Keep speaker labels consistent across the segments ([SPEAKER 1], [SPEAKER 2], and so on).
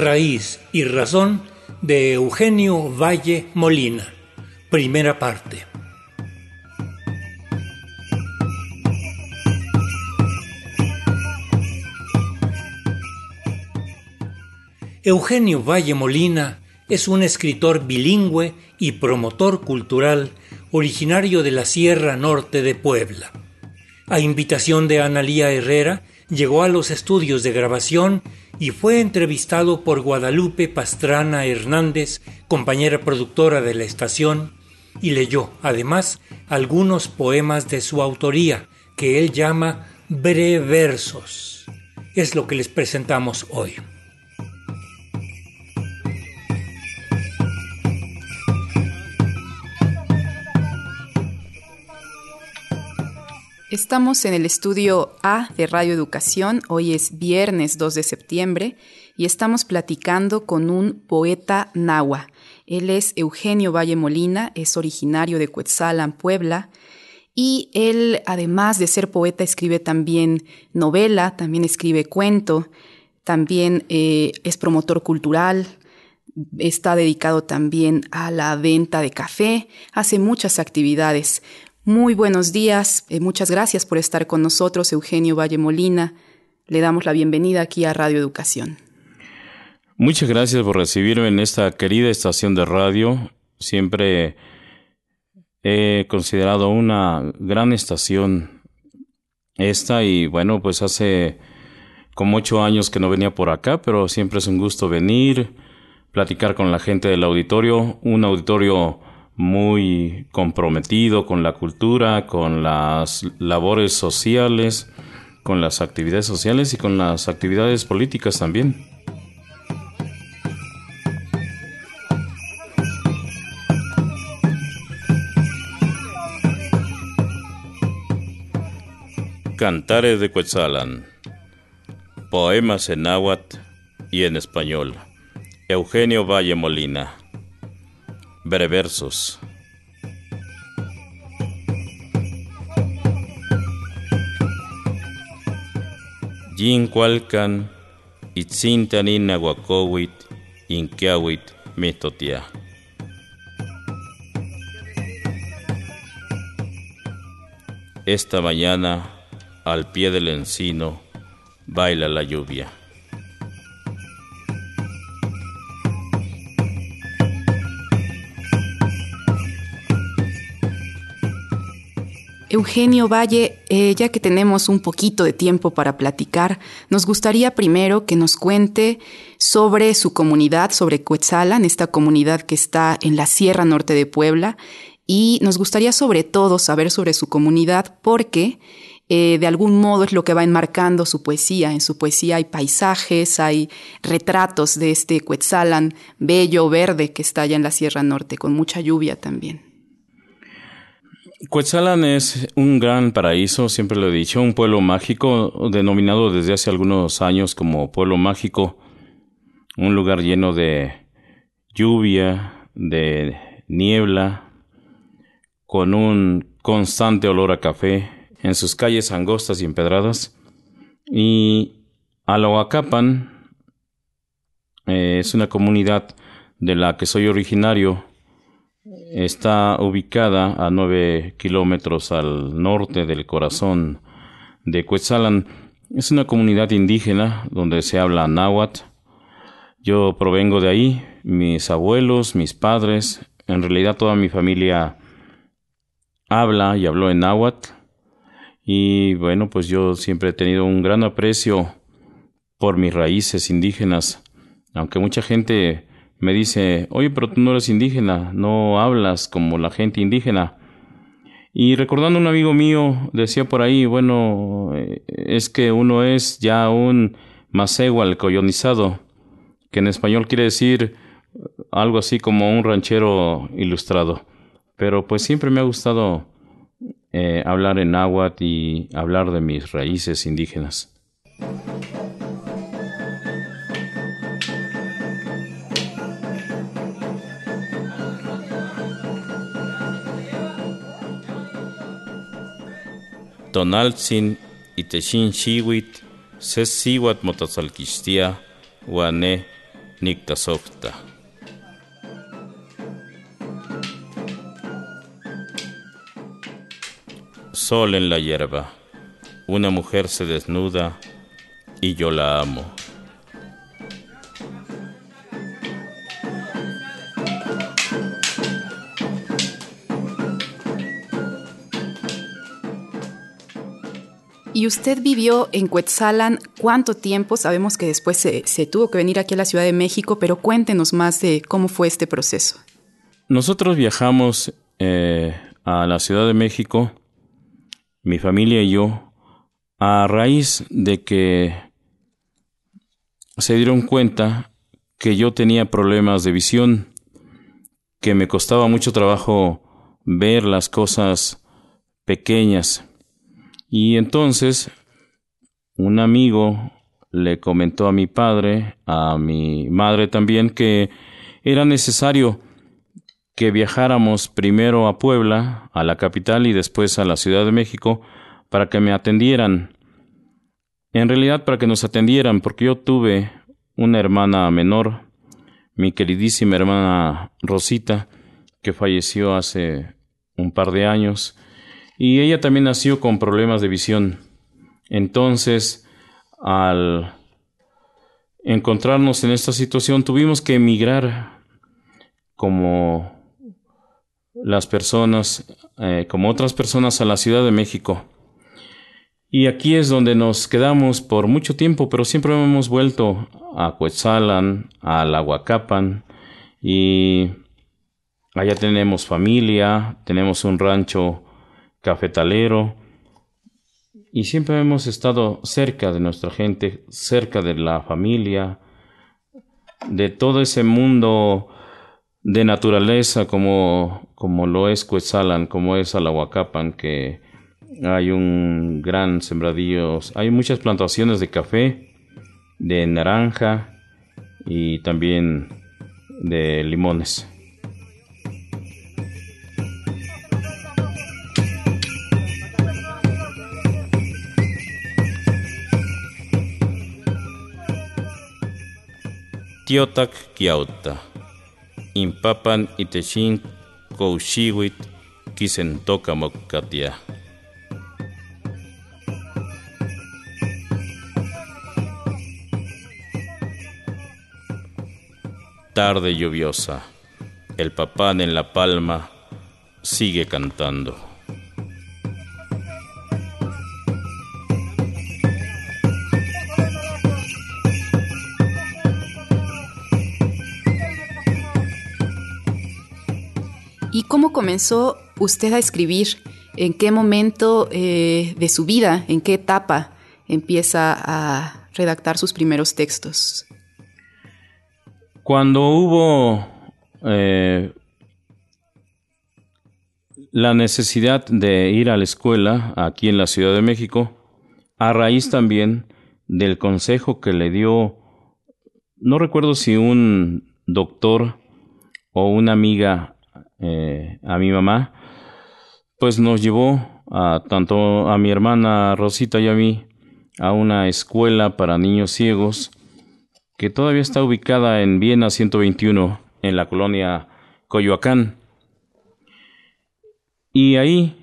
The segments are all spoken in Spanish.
[SPEAKER 1] Raíz y Razón de Eugenio Valle Molina. Primera parte. Eugenio Valle Molina es un escritor bilingüe y promotor cultural originario de la Sierra Norte de Puebla. A invitación de Analía Herrera, llegó a los estudios de grabación y fue entrevistado por Guadalupe Pastrana Hernández, compañera productora de la estación, y leyó, además, algunos poemas de su autoría, que él llama breversos. Es lo que les presentamos hoy.
[SPEAKER 2] Estamos en el estudio A de Radio Educación. Hoy es viernes 2 de septiembre y estamos platicando con un poeta nahua. Él es Eugenio Valle Molina, es originario de Cuetzalan, Puebla. Y él, además de ser poeta, escribe también novela, también escribe cuento, también eh, es promotor cultural, está dedicado también a la venta de café, hace muchas actividades. Muy buenos días, eh, muchas gracias por estar con nosotros, Eugenio Valle Molina. Le damos la bienvenida aquí a Radio Educación.
[SPEAKER 3] Muchas gracias por recibirme en esta querida estación de radio. Siempre he considerado una gran estación esta y bueno, pues hace como ocho años que no venía por acá, pero siempre es un gusto venir, platicar con la gente del auditorio, un auditorio muy comprometido con la cultura, con las labores sociales, con las actividades sociales y con las actividades políticas también. Cantares de Quetzalan. Poemas en náhuatl y en español. Eugenio Valle Molina. Breversos. Yin cualcan, itzintanin nahuacowit, inquiawit, mitotia. Esta mañana, al pie del encino, baila la lluvia.
[SPEAKER 2] Eugenio Valle, eh, ya que tenemos un poquito de tiempo para platicar, nos gustaría primero que nos cuente sobre su comunidad, sobre Coetzalan, esta comunidad que está en la Sierra Norte de Puebla, y nos gustaría sobre todo saber sobre su comunidad porque eh, de algún modo es lo que va enmarcando su poesía. En su poesía hay paisajes, hay retratos de este Coetzalan bello, verde, que está allá en la Sierra Norte, con mucha lluvia también.
[SPEAKER 3] Cuetzalan es un gran paraíso, siempre lo he dicho, un pueblo mágico, denominado desde hace algunos años como pueblo mágico, un lugar lleno de lluvia, de niebla, con un constante olor a café, en sus calles angostas y empedradas. Y Aloacapan eh, es una comunidad de la que soy originario, Está ubicada a nueve kilómetros al norte del corazón de Cuetzalan. Es una comunidad indígena donde se habla náhuatl. Yo provengo de ahí, mis abuelos, mis padres, en realidad toda mi familia habla y habló en náhuatl. Y bueno, pues yo siempre he tenido un gran aprecio por mis raíces indígenas, aunque mucha gente me dice, oye, pero tú no eres indígena, no hablas como la gente indígena. Y recordando un amigo mío, decía por ahí, bueno, eh, es que uno es ya un masegual coyonizado, que en español quiere decir algo así como un ranchero ilustrado. Pero pues siempre me ha gustado eh, hablar en náhuatl y hablar de mis raíces indígenas. Tonaltzin itechin xiwit, se siwat motatzalquixtia, guane, Nictasofta. Sol en la hierba. Una mujer se desnuda y yo la amo.
[SPEAKER 2] ¿Y usted vivió en Cuetzalan cuánto tiempo? Sabemos que después se, tuvo que venir aquí a la Ciudad de México, pero cuéntenos más de cómo fue este proceso.
[SPEAKER 3] Nosotros viajamos eh, a la Ciudad de México, mi familia y yo, a raíz de que se dieron cuenta que yo tenía problemas de visión, que me costaba mucho trabajo ver las cosas pequeñas y entonces un amigo le comentó a mi padre, a mi madre también, que era necesario que viajáramos primero a Puebla, a la capital, y después a la Ciudad de México, para que me atendieran. En realidad para que nos atendieran, porque yo tuve una hermana menor, mi queridísima hermana Rosita, que falleció hace un par de años, y ella también nació con problemas de visión. Entonces, al encontrarnos en esta situación, tuvimos que emigrar como las personas, eh, como otras personas a la Ciudad de México. Y aquí es donde nos quedamos por mucho tiempo, pero siempre hemos vuelto a Cuetzalan, a Lahuacapan, y allá tenemos familia, tenemos un rancho cafetalero, y siempre hemos estado cerca de nuestra gente, cerca de la familia, de todo ese mundo de naturaleza como, como lo es Cuetzalan, como es Alahuacapan, que hay un gran sembradío, hay muchas plantaciones de café, de naranja y también de limones. Tiotak kiauta. Impapan itechin kouxiwit kisentoka mokkatia. Tarde lluviosa. El papán en la palma sigue cantando.
[SPEAKER 2] ¿Cómo comenzó usted a escribir? ¿En qué momento eh, de su vida, en qué etapa empieza a redactar sus primeros textos?
[SPEAKER 3] Cuando hubo eh, la necesidad de ir a la escuela aquí en la Ciudad de México, a raíz también del consejo que le dio, no recuerdo si un doctor o una amiga eh, a mi mamá, pues nos llevó a tanto a mi hermana Rosita y a mí a una escuela para niños ciegos que todavía está ubicada en Viena 121 en la colonia Coyoacán. Y ahí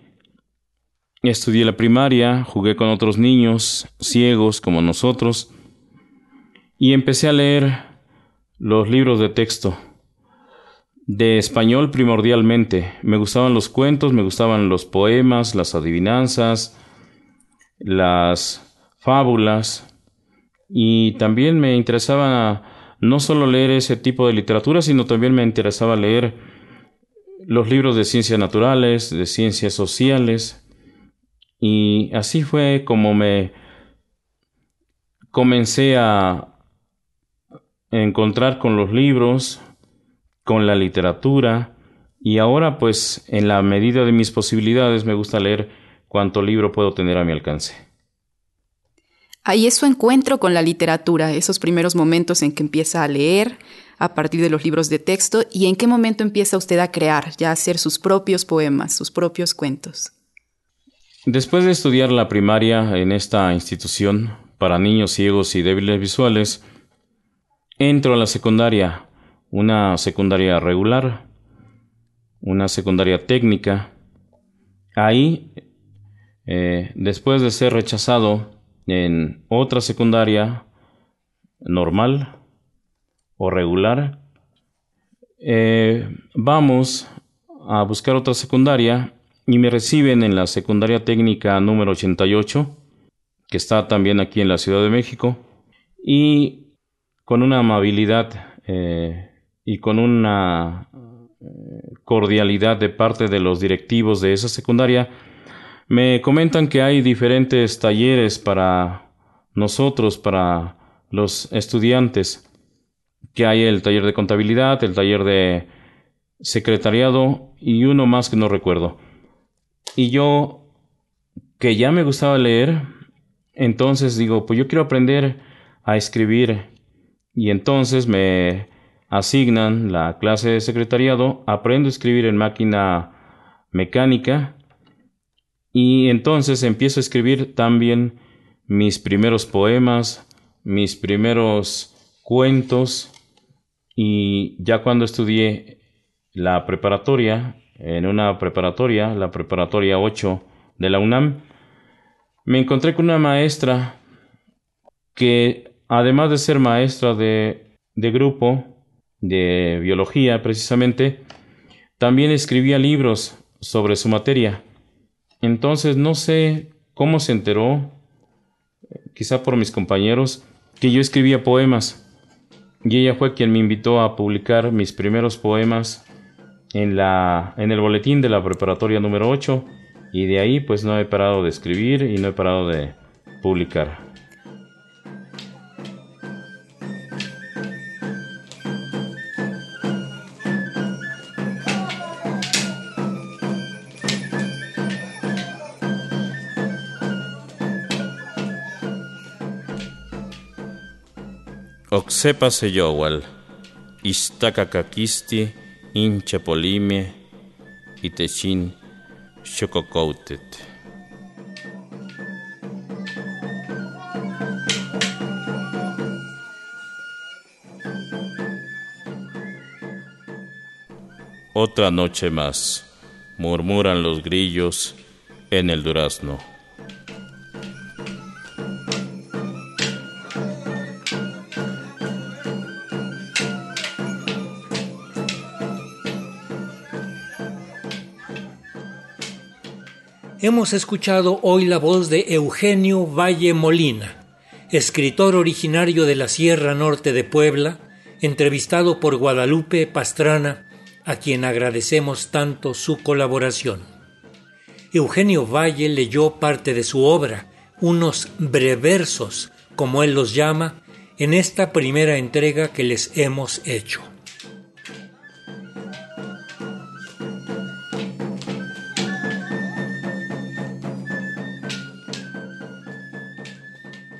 [SPEAKER 3] estudié la primaria, jugué con otros niños ciegos como nosotros y empecé a leer los libros de texto de español primordialmente. Me gustaban los cuentos, me gustaban los poemas, las adivinanzas, las fábulas. Y también me interesaba no solo leer ese tipo de literatura, sino también me interesaba leer los libros de ciencias naturales, de ciencias sociales. Y así fue como me comencé a encontrar con los libros, con la literatura y ahora pues en la medida de mis posibilidades me gusta leer cuanto libro puedo tener a mi alcance.
[SPEAKER 2] Ahí es su encuentro con la literatura, esos primeros momentos en que empieza a leer a partir de los libros de texto y en qué momento empieza usted a crear, ya a hacer sus propios poemas, sus propios cuentos.
[SPEAKER 3] Después de estudiar la primaria en esta institución para niños ciegos y débiles visuales, entro a la secundaria, una secundaria regular, una secundaria técnica. Ahí, eh, después de ser rechazado en otra secundaria normal o regular, eh, vamos a buscar otra secundaria y me reciben en la secundaria técnica número 88, que está también aquí en la Ciudad de México, y con una amabilidad eh, y con una eh, cordialidad de parte de los directivos de esa secundaria, me comentan que hay diferentes talleres para nosotros, para los estudiantes, que hay el taller de contabilidad, el taller de secretariado y uno más que no recuerdo. Y yo, que ya me gustaba leer, entonces digo, pues yo quiero aprender a escribir. Y entonces me asignan la clase de secretariado, aprendo a escribir en máquina mecánica y entonces empiezo a escribir también mis primeros poemas, mis primeros cuentos y ya cuando estudié la preparatoria, en una preparatoria, la preparatoria 8 de la UNAM, me encontré con una maestra que además de ser maestra de, de grupo, de biología precisamente, también escribía libros sobre su materia. Entonces no sé cómo se enteró, quizá por mis compañeros, que yo escribía poemas. Y ella fue quien me invitó a publicar mis primeros poemas en, la, en el boletín de la preparatoria número 8 y de ahí pues no he parado de escribir y no he parado de publicar. Oxepa seyowal, istacacquisti, inchapolimie, itechin, chococoutet. Otra noche más, murmuran los grillos en el durazno.
[SPEAKER 1] Hemos escuchado hoy la voz de Eugenio Valle Molina, escritor originario de la Sierra Norte de Puebla, entrevistado por Guadalupe Pastrana, a quien agradecemos tanto su colaboración. Eugenio Valle leyó parte de su obra, unos breversos, como él los llama, en esta primera entrega que les hemos hecho.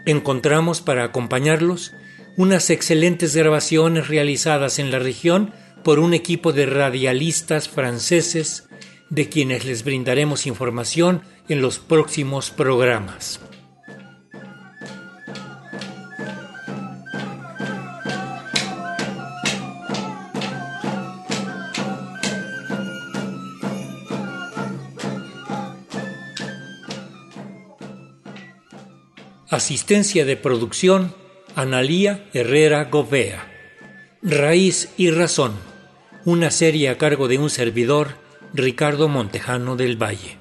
[SPEAKER 1] Encontramos para acompañarlos unas excelentes grabaciones realizadas en la región por un equipo de radialistas franceses de quienes les brindaremos información en los próximos programas. Asistencia de producción, Analía Herrera Govea. Raíz y Razón, una serie a cargo de un servidor, Ricardo Montejano del Valle.